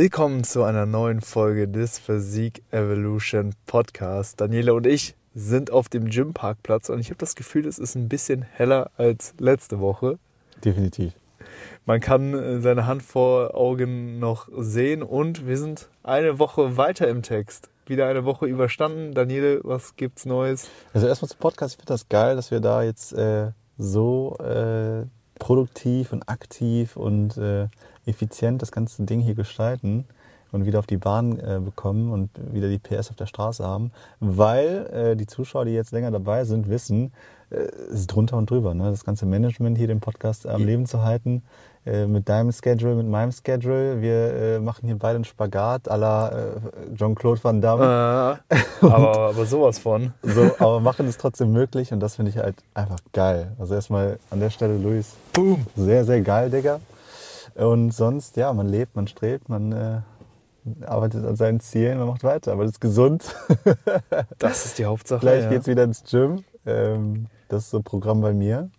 Willkommen zu einer neuen Folge des Physik Evolution Podcast. Daniela und ich sind auf dem Gymparkplatz und ich habe das Gefühl, es ist ein bisschen heller als letzte Woche. Definitiv. Man kann äh, seine Hand vor Augen noch sehen und wir sind eine Woche weiter im Text. Wieder eine Woche überstanden. Daniele, was gibt's Neues? Also erstmal zum Podcast. Ich finde das geil, dass wir da jetzt äh, so äh, produktiv und aktiv und äh, effizient das ganze Ding hier gestalten und wieder auf die Bahn äh, bekommen und wieder die PS auf der Straße haben, weil äh, die Zuschauer, die jetzt länger dabei sind, wissen, äh, es ist drunter und drüber. Ne? Das ganze Management hier den Podcast am Leben zu halten, äh, mit deinem Schedule, mit meinem Schedule. Wir äh, machen hier beide einen Spagat à la äh, Jean-Claude Van Damme. Äh, aber, aber sowas von. So, aber machen es trotzdem möglich und das finde ich halt einfach geil. Also erstmal an der Stelle, Luis, Boom. sehr, sehr geil, Digga. Und sonst, ja, man lebt, man strebt, man äh, arbeitet an seinen Zielen, man macht weiter, aber das ist gesund. Das ist die Hauptsache. Gleich ja. geht's wieder ins Gym. Ähm, das ist so ein Programm bei mir.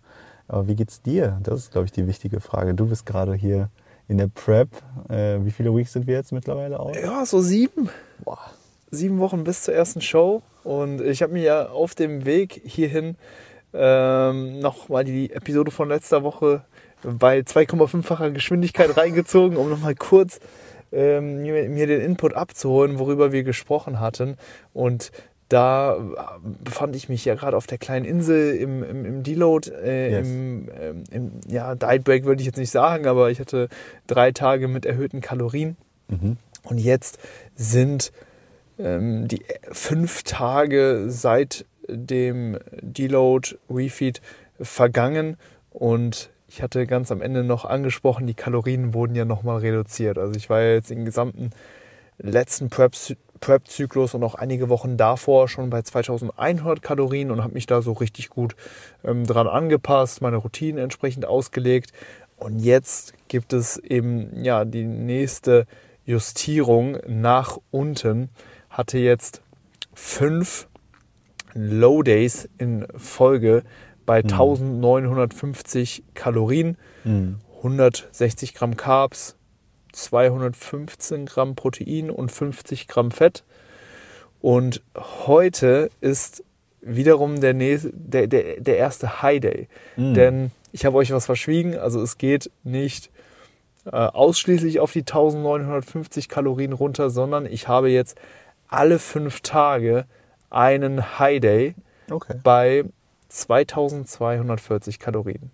Aber wie geht's dir? Das ist, glaube ich, die wichtige Frage. Du bist gerade hier in der Prep. Äh, wie viele Weeks sind wir jetzt mittlerweile aus? Ja, so sieben. Boah. Sieben Wochen bis zur ersten Show. Und ich habe mir ja auf dem Weg hierhin ähm, nochmal die Episode von letzter Woche bei 2,5-facher Geschwindigkeit reingezogen, um nochmal kurz ähm, mir, den Input abzuholen, worüber wir gesprochen hatten. Und da befand ich mich ja gerade auf der kleinen Insel im, im, im Deload, äh, Yes. im, ähm, im ja, Diet Break würde ich jetzt nicht sagen, aber ich hatte drei Tage mit erhöhten Kalorien. Mhm. Und jetzt sind ähm, die fünf Tage seit dem Deload Refeed vergangen und ich hatte ganz am Ende noch angesprochen, die Kalorien wurden ja nochmal reduziert. Also ich war ja jetzt im gesamten letzten Prep- Prep-Zyklus und auch einige Wochen davor schon bei 2100 Kalorien und habe mich da so richtig gut ähm, dran angepasst, meine Routinen entsprechend ausgelegt. Und jetzt gibt es eben ja die nächste Justierung nach unten. Hatte jetzt fünf Low Days in Folge bei 1950 Kalorien, Mhm. 160 Gramm Carbs, 215 Gramm Protein und 50 Gramm Fett. Und heute ist wiederum der, nächste, der, der, der erste High Day. Mhm. Denn ich habe euch was verschwiegen. Also es geht nicht äh, ausschließlich auf die 1950 Kalorien runter, sondern ich habe jetzt alle fünf Tage einen High Day Okay. bei 2240 Kalorien.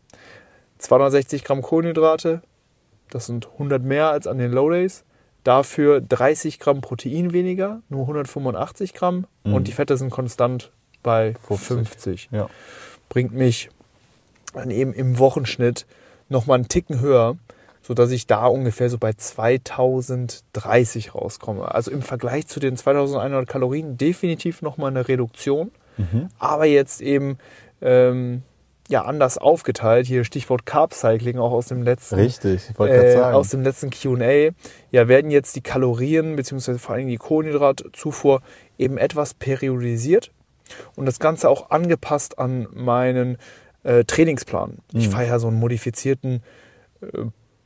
260 Gramm Kohlenhydrate, das sind 100 mehr als an den Low Days. Dafür 30 Gramm Protein weniger, nur 185 Gramm. Mhm. Und die Fette sind konstant bei 50. 50. Ja. Bringt mich dann eben im Wochenschnitt nochmal einen Ticken höher, sodass ich da ungefähr so bei 2030 rauskomme. Also im Vergleich zu den 2100 Kalorien definitiv nochmal eine Reduktion Mhm. aber jetzt eben ähm, ja anders aufgeteilt. Hier Stichwort Carb Cycling auch aus dem letzten Richtig, ich wollte äh, sagen. aus dem letzten Q&A. Ja, werden jetzt die Kalorien beziehungsweise vor allem die Kohlenhydratzufuhr eben etwas periodisiert und das Ganze auch angepasst an meinen äh, Trainingsplan. Ich Mhm. fahre ja so einen modifizierten äh,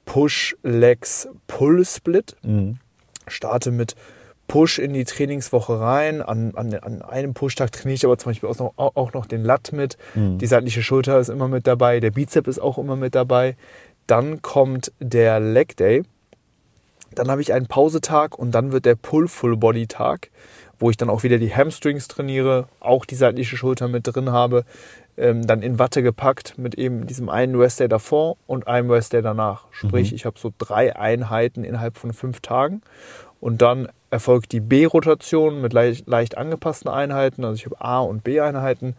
Push-Legs-Pull-Split Mhm. starte mit Push in die Trainingswoche rein. An, an, an einem Pushtag trainiere ich aber zum Beispiel auch noch, auch noch den Lat mit. Mhm. Die seitliche Schulter ist immer mit dabei. Der Bizep ist auch immer mit dabei. Dann kommt der Leg Day. Dann habe ich einen Pausetag und dann wird der Pull-Full-Body-Tag, wo ich dann auch wieder die Hamstrings trainiere, auch die seitliche Schulter mit drin habe. Ähm, dann in Watte gepackt mit eben diesem einen Rest Day davor und einem Rest Day danach. Sprich, Mhm. ich habe so drei Einheiten innerhalb von fünf Tagen. Und dann erfolgt die B-Rotation mit leicht, leicht angepassten Einheiten. Also ich habe A- und B-Einheiten.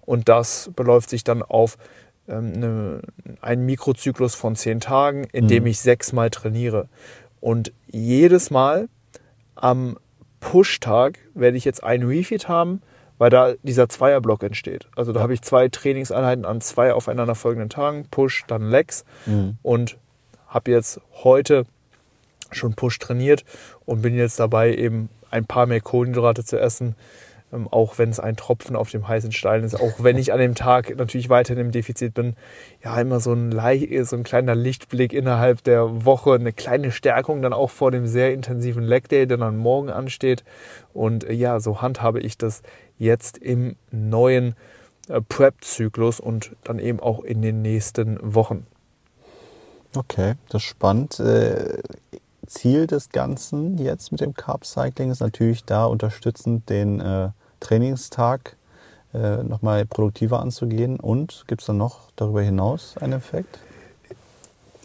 Und das beläuft sich dann auf ähm, eine, einen Mikrozyklus von zehn Tagen, in dem Mhm. ich sechsmal trainiere. Und jedes Mal am Push-Tag werde ich jetzt einen Refeed haben, weil da dieser Zweierblock entsteht. Also da habe ich zwei Trainingseinheiten an zwei aufeinanderfolgenden Tagen, Push, dann Legs Mhm. und habe jetzt heute schon Push trainiert und bin jetzt dabei, eben ein paar mehr Kohlenhydrate zu essen, ähm, auch wenn es ein Tropfen auf dem heißen Stein ist, auch wenn ich an dem Tag natürlich weiterhin im Defizit bin, ja, immer so ein, so ein kleiner Lichtblick innerhalb der Woche, eine kleine Stärkung dann auch vor dem sehr intensiven Leg Day, der dann morgen ansteht. Und äh, ja, so handhabe ich das jetzt im neuen äh, Prep-Zyklus und dann eben auch in den nächsten Wochen. Okay, das ist spannend. Äh, Ziel des Ganzen jetzt mit dem Carb Cycling ist natürlich da unterstützend den äh, Trainingstag äh, nochmal produktiver anzugehen. Und gibt es dann noch darüber hinaus einen Effekt?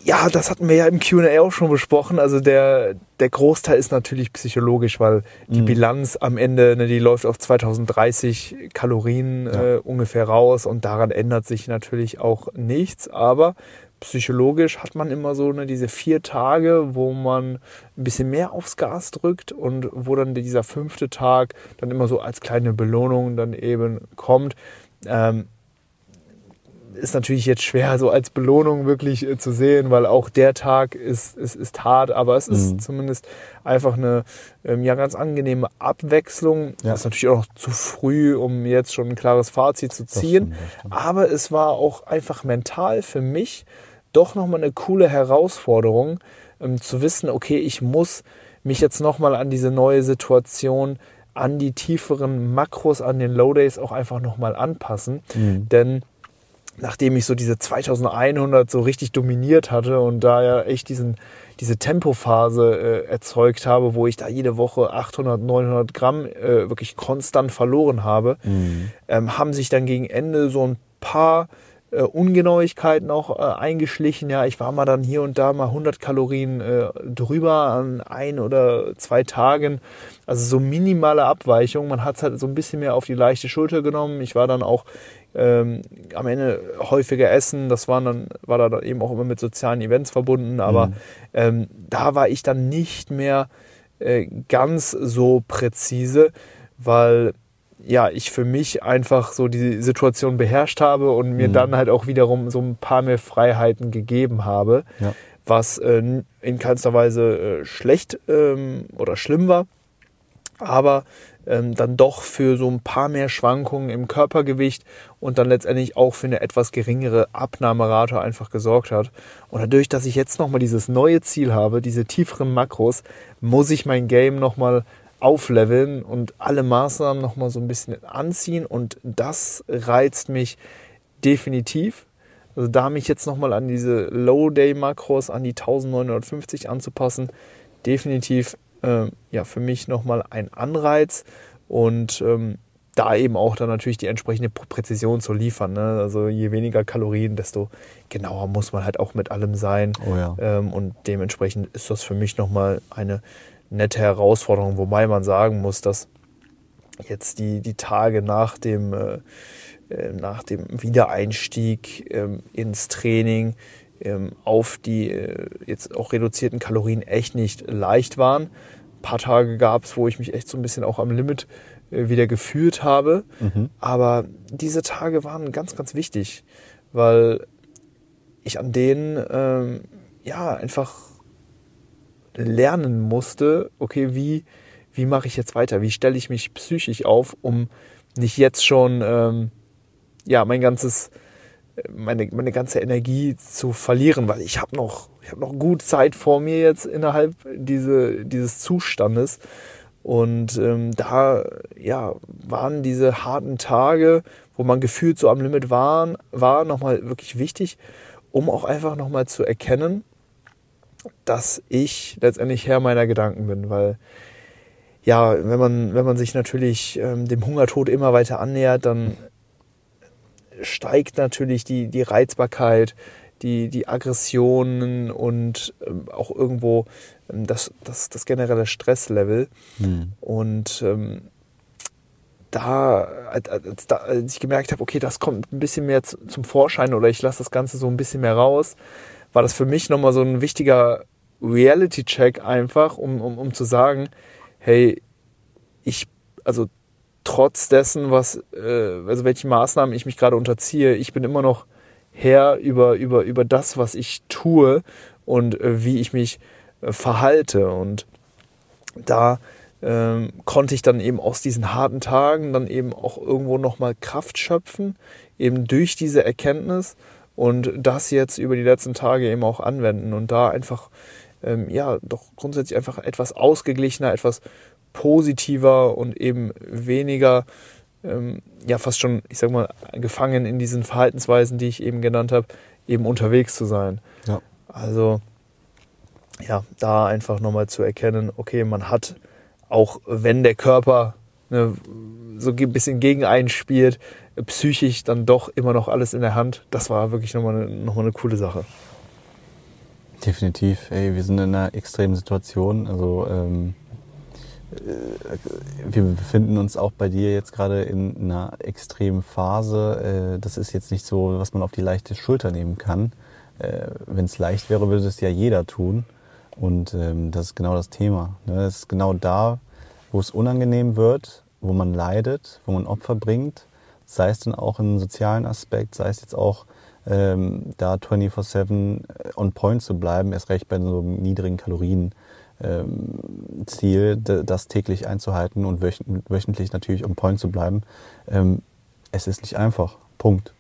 Ja, das hatten wir ja im QA auch schon besprochen. Also der, der Großteil ist natürlich psychologisch, weil die mhm. Bilanz am Ende, ne, die läuft auf 2030 Kalorien ja. äh, ungefähr raus und daran ändert sich natürlich auch nichts. Aber psychologisch hat man immer so ne, diese vier Tage, wo man ein bisschen mehr aufs Gas drückt und wo dann dieser fünfte Tag dann immer so als kleine Belohnung dann eben kommt. Ähm, ist natürlich jetzt schwer so als Belohnung wirklich äh, zu sehen, weil auch der Tag ist, ist, ist hart, aber es ist mhm. zumindest einfach eine ähm, ja, ganz angenehme Abwechslung. Ja. Das ist natürlich auch noch zu früh, um jetzt schon ein klares Fazit zu ziehen. Das stimmt, das aber es war auch einfach mental für mich doch nochmal eine coole Herausforderung, ähm, zu wissen, okay, ich muss mich jetzt nochmal an diese neue Situation, an die tieferen Makros, an den Low Days auch einfach nochmal anpassen. Mhm. Denn nachdem ich so diese 2100 so richtig dominiert hatte und da ja echt diesen, diese Tempophase äh, erzeugt habe, wo ich da jede Woche 800, 900 Gramm äh, wirklich konstant verloren habe, mhm. ähm, haben sich dann gegen Ende so ein paar äh, Ungenauigkeiten auch äh, eingeschlichen. Ja, ich war mal dann hier und da mal 100 Kalorien äh, drüber an ein oder zwei Tagen. Also so minimale Abweichung. Man hat es halt so ein bisschen mehr auf die leichte Schulter genommen. Ich war dann auch ähm, am Ende häufiger essen. Das waren dann, war dann eben auch immer mit sozialen Events verbunden. Aber mhm. ähm, da war ich dann nicht mehr äh, ganz so präzise, weil ja, ich für mich einfach so die Situation beherrscht habe und mir mhm. dann halt auch wiederum so ein paar mehr Freiheiten gegeben habe, ja. was äh, in keinster Weise äh, schlecht ähm, oder schlimm war, aber ähm, dann doch für so ein paar mehr Schwankungen im Körpergewicht und dann letztendlich auch für eine etwas geringere Abnahmerate einfach gesorgt hat. Und dadurch, dass ich jetzt nochmal dieses neue Ziel habe, diese tieferen Makros, muss ich mein Game nochmal aufleveln und alle Maßnahmen nochmal so ein bisschen anziehen und das reizt mich definitiv. Also da mich jetzt nochmal an diese Low-Day-Makros, an die 1950 anzupassen, definitiv äh, ja, für mich nochmal ein Anreiz und ähm, da eben auch dann natürlich die entsprechende Präzision zu liefern. Ne? Also je weniger Kalorien, desto genauer muss man halt auch mit allem sein. Oh ja. ähm, und dementsprechend ist das für mich nochmal eine nette Herausforderung, wobei man sagen muss, dass jetzt die, die Tage nach dem, äh, äh nach dem Wiedereinstieg ähm, ins Training ähm, auf die äh, jetzt auch reduzierten Kalorien echt nicht leicht waren. Ein paar Tage gab es, wo ich mich echt so ein bisschen auch am Limit äh, wieder gefühlt habe. Mhm. Aber diese Tage waren ganz, ganz wichtig, weil ich an denen ähm, ja einfach lernen musste, okay, wie, wie mache ich jetzt weiter? Wie stelle ich mich psychisch auf, um nicht jetzt schon ähm, ja, mein ganzes, meine, meine ganze Energie zu verlieren, weil ich habe noch, habe noch gut Zeit vor mir jetzt innerhalb diese, dieses Zustandes. Und ähm, da ja, waren diese harten Tage, wo man gefühlt so am Limit waren, war nochmal wirklich wichtig, um auch einfach nochmal zu erkennen, dass ich letztendlich Herr meiner Gedanken bin, weil ja, wenn man, wenn man sich natürlich ähm, dem Hungertod immer weiter annähert, dann steigt natürlich die, die Reizbarkeit, die, die Aggressionen und ähm, auch irgendwo ähm, das, das, das generelle Stresslevel. Hm. Und ähm, da als, als, als, ich gemerkt habe, okay, das kommt ein bisschen mehr zu, zum Vorschein oder ich lasse das Ganze so ein bisschen mehr raus, war das für mich nochmal so ein wichtiger Reality-Check einfach, um, um, um zu sagen, hey, ich, also trotz dessen, was, äh, also welche Maßnahmen ich mich gerade unterziehe, ich bin immer noch Herr über, über, über das, was ich tue und äh, wie ich mich äh, verhalte. Und da ähm, konnte ich dann eben aus diesen harten Tagen dann eben auch irgendwo nochmal Kraft schöpfen, eben durch diese Erkenntnis und das jetzt über die letzten Tage eben auch anwenden und da einfach, ähm, ja, doch grundsätzlich einfach etwas ausgeglichener, etwas positiver und eben weniger, ähm, ja, fast schon, ich sag mal, gefangen in diesen Verhaltensweisen, die ich eben genannt habe, eben unterwegs zu sein. Ja. Also, ja, da einfach nochmal zu erkennen, okay, man hat, auch wenn der Körper ne, so ein bisschen gegen einen spielt, psychisch dann doch immer noch alles in der Hand. Das war wirklich nochmal eine, noch eine coole Sache. Definitiv. Ey, wir sind in einer extremen Situation. Also ähm, äh, wir befinden uns auch bei dir jetzt gerade in einer extremen Phase. Äh, das ist jetzt nicht so, was man auf die leichte Schulter nehmen kann. Äh, Wenn es leicht wäre, würde es ja jeder tun. Und ähm, das ist genau das Thema. Ne? Es ist genau da, wo es unangenehm wird, wo man leidet, wo man Opfer bringt, sei es dann auch im sozialen Aspekt, sei es jetzt auch ähm, da 24-7 on point zu bleiben, erst recht bei so einem niedrigen Kalorien. Ähm, Ziel, das täglich einzuhalten und wöchentlich natürlich on point zu bleiben. Ähm, es ist nicht einfach. Punkt.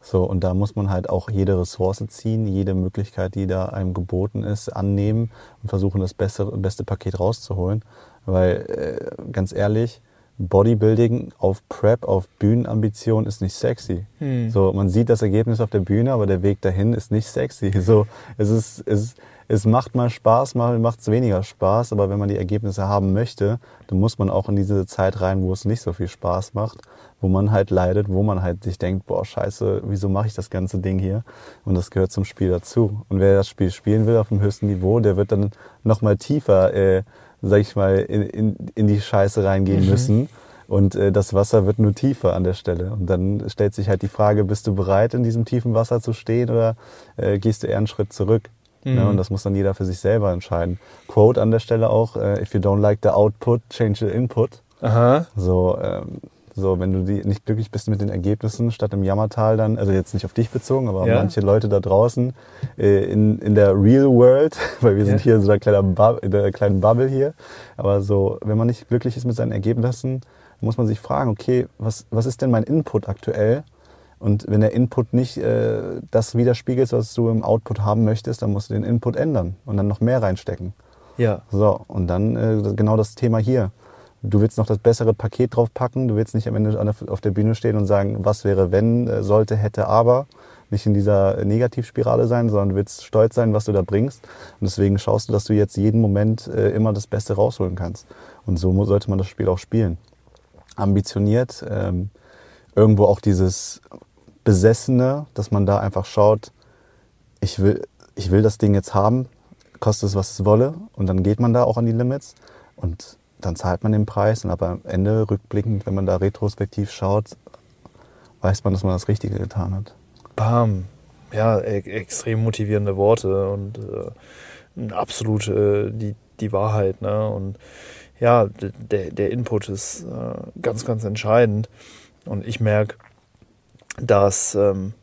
So, und da muss man halt auch jede Ressource ziehen, jede Möglichkeit, die da einem geboten ist, annehmen und versuchen, das beste, beste Paket rauszuholen. Weil, äh, ganz ehrlich, Bodybuilding auf Prep, auf Bühnenambition ist nicht sexy. Hm. So, man sieht das Ergebnis auf der Bühne, aber der Weg dahin ist nicht sexy. So, es ist, es, es macht mal Spaß, mal macht es weniger Spaß, aber wenn man die Ergebnisse haben möchte, dann muss man auch in diese Zeit rein, wo es nicht so viel Spaß macht, wo man halt leidet, wo man halt sich denkt, boah, scheiße, wieso mache ich das ganze Ding hier? Und das gehört zum Spiel dazu. Und wer das Spiel spielen will auf dem höchsten Niveau, der wird dann nochmal tiefer äh, sag ich mal, in, in, in die Scheiße reingehen mhm. müssen. Und äh, das Wasser wird nur tiefer an der Stelle. Und dann stellt sich halt die Frage, bist du bereit, in diesem tiefen Wasser zu stehen oder äh, gehst du eher einen Schritt zurück? Mhm. Ja, und das muss dann jeder für sich selber entscheiden. Quote an der Stelle auch, äh, if you don't like the output, change the input. Aha. So, ähm, so, wenn du die nicht glücklich bist mit den Ergebnissen, statt im Jammertal dann, also jetzt nicht auf dich bezogen, aber ja. manche Leute da draußen äh, in, in der Real World, weil wir sind hier in so einer kleinen, in der kleinen Bubble hier, aber so, wenn man nicht glücklich ist mit seinen Ergebnissen, muss man sich fragen, okay, was, was ist denn mein Input aktuell? Und wenn der Input nicht äh, das widerspiegelt, was du im Output haben möchtest, dann musst du den Input ändern und dann noch mehr reinstecken. Ja. So, und dann äh, genau das Thema hier du willst noch das bessere Paket draufpacken, du willst nicht am Ende auf der Bühne stehen und sagen, was wäre, wenn, äh, sollte, hätte, aber. Nicht in dieser Negativspirale sein, sondern du willst stolz sein, was du da bringst. Und deswegen schaust du, dass du jetzt jeden Moment äh, immer das Beste rausholen kannst. Und so sollte man das Spiel auch spielen. Ambitioniert, ähm, irgendwo auch dieses Besessene, dass man da einfach schaut, ich will, ich will das Ding jetzt haben, kostet es, was es wolle. Und dann geht man da auch an die Limits. Und dann zahlt man den Preis und aber am Ende, rückblickend, wenn man da retrospektiv schaut, weiß man, dass man das Richtige getan hat. Bam. Ja, e extrem motivierende Worte und äh, absolut äh, die, die Wahrheit. Ne? Und ja, der, der Input ist äh, ganz, ganz entscheidend. Und ich merke, dass ähm,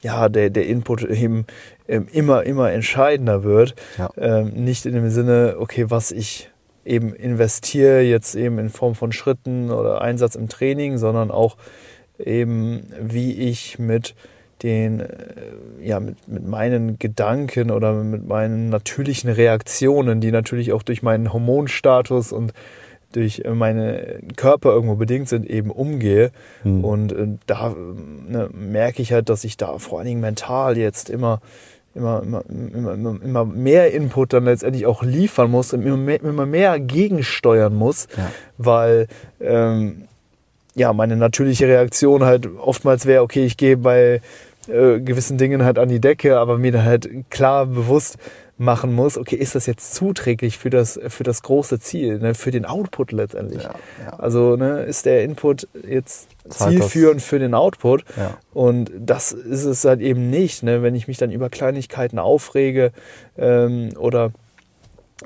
ja, der, der Input eben ähm, immer, immer entscheidender wird. Ja. Ähm, nicht in dem Sinne, okay, was ich eben investiere, jetzt eben in Form von Schritten oder Einsatz im Training, sondern auch eben, wie ich mit den, äh, ja, mit, mit meinen Gedanken oder mit meinen natürlichen Reaktionen, die natürlich auch durch meinen Hormonstatus und durch meinen Körper irgendwo bedingt sind, eben umgehe. Mhm. Und äh, da ne, merke ich halt, dass ich da vor allen Dingen mental jetzt immer immer, immer, immer, immer mehr Input dann letztendlich auch liefern muss, immer mehr, immer mehr gegensteuern muss, ja. weil ähm, ja meine natürliche Reaktion halt oftmals wäre, okay, ich gehe bei äh, gewissen Dingen halt an die Decke, aber mir dann halt klar bewusst machen muss, okay, ist das jetzt zuträglich für das, für das große Ziel, ne, für den Output letztendlich. Ja, ja. Also ne, ist der Input jetzt zielführend für den Output. Ja. Und das ist es halt eben nicht, ne, wenn ich mich dann über Kleinigkeiten aufrege ähm, oder,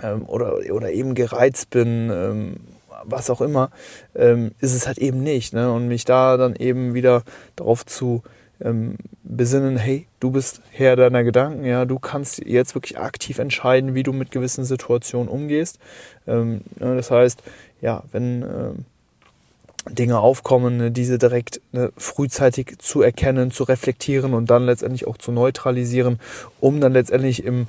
ähm, oder, oder eben gereizt bin. Ähm, was auch immer, ähm, ist es halt eben nicht. Ne? Und mich da dann eben wieder darauf zu ähm, besinnen, hey, du bist Herr deiner Gedanken, ja, du kannst jetzt wirklich aktiv entscheiden, wie du mit gewissen Situationen umgehst. Ähm, ne, das heißt, ja, wenn ähm, Dinge aufkommen, ne, diese direkt ne, frühzeitig zu erkennen, zu reflektieren und dann letztendlich auch zu neutralisieren, um dann letztendlich im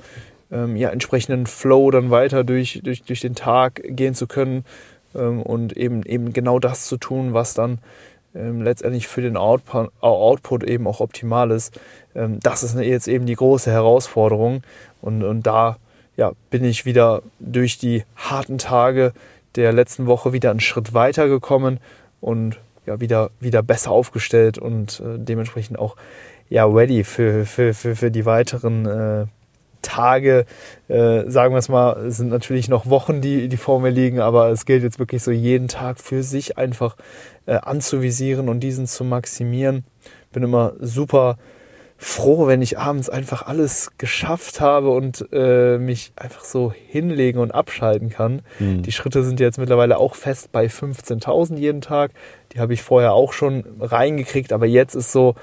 ähm, ja, entsprechenden Flow dann weiter durch, durch, durch den Tag gehen zu können ähm, und eben, eben genau das zu tun, was dann ähm, letztendlich für den Output, Output eben auch optimal ist. Ähm, das ist jetzt eben die große Herausforderung und, und da ja, bin ich wieder durch die harten Tage der letzten Woche wieder einen Schritt weiter gekommen und ja, wieder, wieder besser aufgestellt und äh, dementsprechend auch ja, ready für, für, für, für die weiteren äh, Tage, äh, sagen wir es mal, es sind natürlich noch Wochen, die, die vor mir liegen, aber es gilt jetzt wirklich so jeden Tag für sich einfach äh, anzuvisieren und diesen zu maximieren. Bin immer super froh, wenn ich abends einfach alles geschafft habe und äh, mich einfach so hinlegen und abschalten kann. Mhm. Die Schritte sind jetzt mittlerweile auch fest bei 15.000 jeden Tag. Die habe ich vorher auch schon reingekriegt, aber jetzt ist so,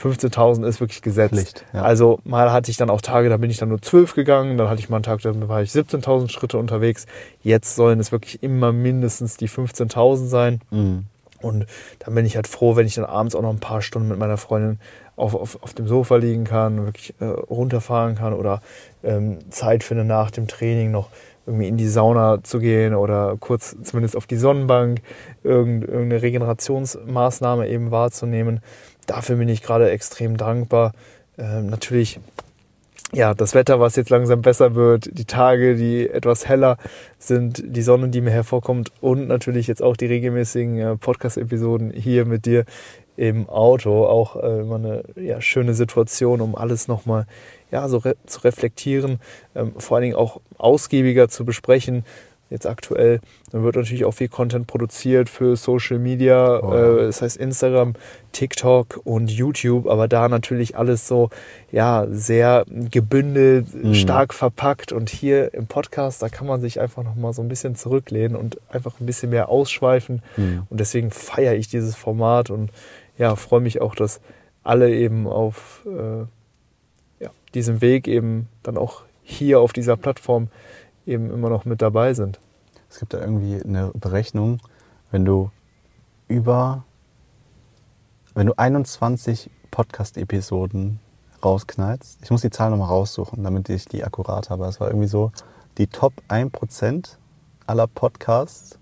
15.000 ist wirklich gesetzt. Pflicht, ja. Also mal hatte ich dann auch Tage, da bin ich dann nur 12 gegangen, dann hatte ich mal einen Tag, da war ich 17.000 Schritte unterwegs. Jetzt sollen es wirklich immer mindestens die 15.000 sein. Mhm. Und dann bin ich halt froh, wenn ich dann abends auch noch ein paar Stunden mit meiner Freundin auf, auf, auf dem Sofa liegen kann, wirklich äh, runterfahren kann oder ähm, Zeit finde nach dem Training noch irgendwie in die Sauna zu gehen oder kurz zumindest auf die Sonnenbank irgendeine Regenerationsmaßnahme eben wahrzunehmen dafür bin ich gerade extrem dankbar. Ähm, natürlich, ja, das Wetter, was jetzt langsam besser wird, die Tage, die etwas heller sind, die Sonne, die mir hervorkommt und natürlich jetzt auch die regelmäßigen äh, Podcast-Episoden hier mit dir im Auto. Auch äh, immer eine ja, schöne Situation, um alles nochmal ja, so re zu reflektieren, ähm, vor allen Dingen auch ausgiebiger zu besprechen jetzt aktuell. Dann wird natürlich auch viel Content produziert für Social Media, oh. äh, das heißt Instagram, TikTok und YouTube, aber da natürlich alles so, ja, sehr gebündelt, mhm. stark verpackt und hier im Podcast, da kann man sich einfach nochmal so ein bisschen zurücklehnen und einfach ein bisschen mehr ausschweifen mhm. und deswegen feiere ich dieses Format und ja, freue mich auch, dass alle eben auf äh, ja, diesem Weg eben dann auch hier auf dieser Plattform eben immer noch mit dabei sind. Es gibt da irgendwie eine Berechnung, wenn du über, wenn du 21 Podcast-Episoden rausknallst, ich muss die Zahl nochmal raussuchen, damit ich die akkurat habe. Es war irgendwie so, die Top 1% aller Podcasts,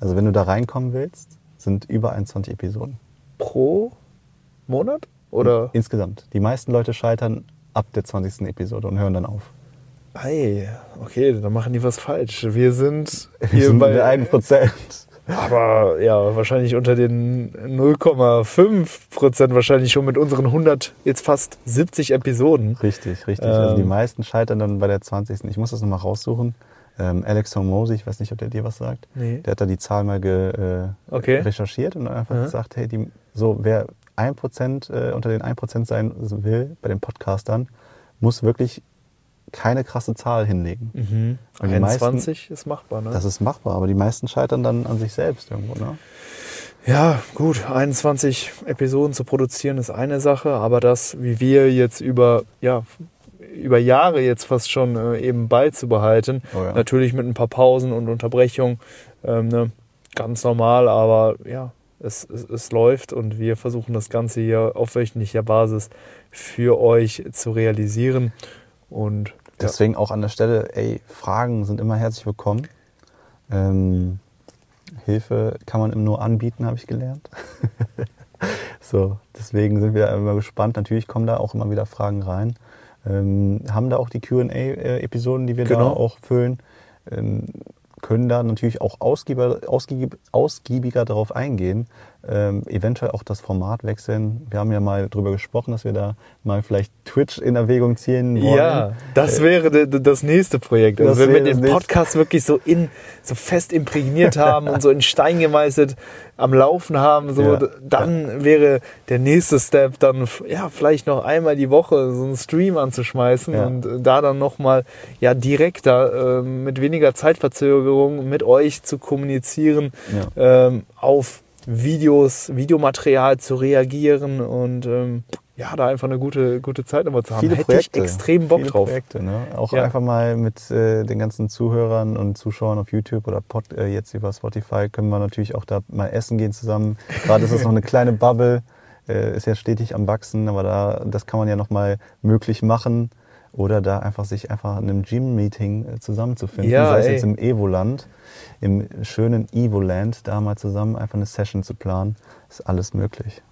also wenn du da reinkommen willst, sind über 21 Episoden. Pro Monat? Oder? Insgesamt. Die meisten Leute scheitern ab der 20. Episode und hören dann auf. Ei, okay, dann machen die was falsch. Wir sind hier sind bei 1%. Aber ja, wahrscheinlich unter den 0,5 Prozent, wahrscheinlich schon mit unseren 100, jetzt fast 70 Episoden. Richtig, richtig. Ähm, also die ähm. meisten scheitern dann bei der 20. Ich muss das nochmal raussuchen. Ähm, Alex Hormozy, ich weiß nicht, ob der dir was sagt. Nee. Der hat da die Zahl mal ge, äh, okay. recherchiert und einfach mhm. gesagt, hey, die, so wer 1% äh, unter den 1% sein will bei den Podcastern, muss wirklich keine krasse Zahl hinlegen. Mhm. 21 meisten, ist machbar, ne? Das ist machbar, aber die meisten scheitern dann an sich selbst irgendwo, ne? Ja, gut, 21 Episoden zu produzieren ist eine Sache, aber das, wie wir jetzt über, ja, über Jahre jetzt fast schon äh, eben beizubehalten, oh ja. natürlich mit ein paar Pausen und Unterbrechungen, ähm, ne, ganz normal, aber ja, es, es, es läuft und wir versuchen das Ganze hier auf wöchentlicher Basis für euch zu realisieren. Und Deswegen auch an der Stelle, ey, Fragen sind immer herzlich willkommen. Ähm, Hilfe kann man immer nur anbieten, habe ich gelernt. so, deswegen sind wir immer gespannt. Natürlich kommen da auch immer wieder Fragen rein. Ähm, haben da auch die QA-Episoden, die wir genau. da auch füllen. Ähm, können da natürlich auch ausgiebiger, ausgiebig, ausgiebiger darauf eingehen, ähm, eventuell auch das Format wechseln. Wir haben ja mal drüber gesprochen, dass wir da mal vielleicht Twitch in Erwägung ziehen wollen. Ja, das äh, wäre das nächste Projekt. Also wenn wir den Podcast wirklich so in so fest imprägniert haben und so in Stein gemeißelt am Laufen haben, so ja. dann wäre der nächste Step dann ja vielleicht noch einmal die Woche so einen Stream anzuschmeißen ja. und da dann noch mal ja direkter äh, mit weniger Zeitverzögerung mit euch zu kommunizieren ähm, auf Videos, Videomaterial zu reagieren und ähm, ja, da einfach eine gute, gute Zeit nochmal zu haben. Viele Hätte Projekte, ich extrem Bock drauf. Projekte, ne? Auch Ja. einfach mal mit äh, den ganzen Zuhörern und Zuschauern auf YouTube oder Pod, äh, jetzt über Spotify können wir natürlich auch da mal essen gehen zusammen. Gerade ist es noch eine kleine Bubble, äh, ist ja stetig am wachsen, aber da das kann man ja noch mal möglich machen oder da einfach sich einfach in einem Gym-Meeting äh, zusammenzufinden, Ja, sei es ey. jetzt im Evoland, im schönen Evoland, da mal zusammen einfach eine Session zu planen, ist alles möglich.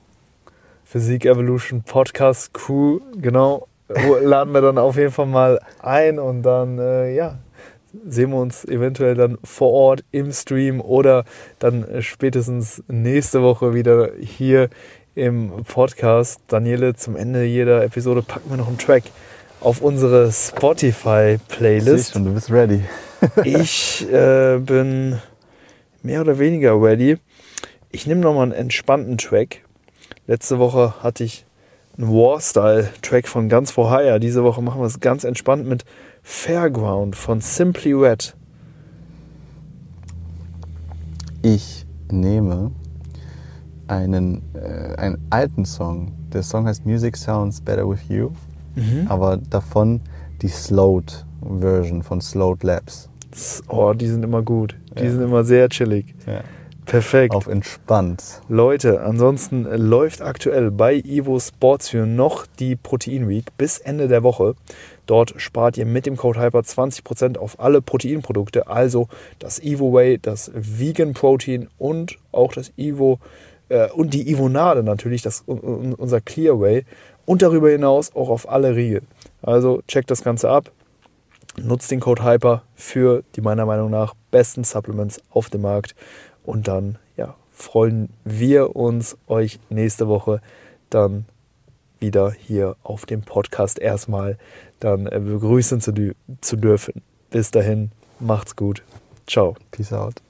Physik Evolution Podcast Crew, genau. Laden wir dann auf jeden Fall mal ein und dann, äh, ja, sehen wir uns eventuell dann vor Ort im Stream oder dann äh, spätestens nächste Woche wieder hier im Podcast. Daniele, zum Ende jeder Episode packen wir noch einen Track auf unsere Spotify-Playlist. schon, du bist ready. Ich äh, bin mehr oder weniger ready. Ich nehme nochmal einen entspannten Track. Letzte Woche hatte ich einen War-Style-Track von Guns for Hire. Diese Woche machen wir es ganz entspannt mit Fairground von Simply Red. Ich nehme einen, äh, einen alten Song. Der Song heißt Music Sounds Better With You, aber davon die Slowed Version von Slowed Labs. Oh, die sind immer gut. Die Ja. sind immer sehr chillig. Ja. Perfekt. Auf entspannt. Leute, ansonsten äh, läuft aktuell bei Evo Sports für noch die Protein Week bis Ende der Woche. Dort spart ihr mit dem Code Hyper 20% auf alle Proteinprodukte, also das Evo Whey, das Vegan Protein und auch das Evo äh, und die Ivonade natürlich, das, un- un- unser Clear Whey und darüber hinaus auch auf alle Riegel. Also checkt das Ganze ab, nutzt den Code Hyper für die meiner Meinung nach besten Supplements auf dem Markt und dann ja, freuen wir uns, euch nächste Woche dann wieder hier auf dem Podcast erstmal dann äh, begrüßen zu, zu dürfen. Bis dahin, macht's gut. Ciao. Peace out.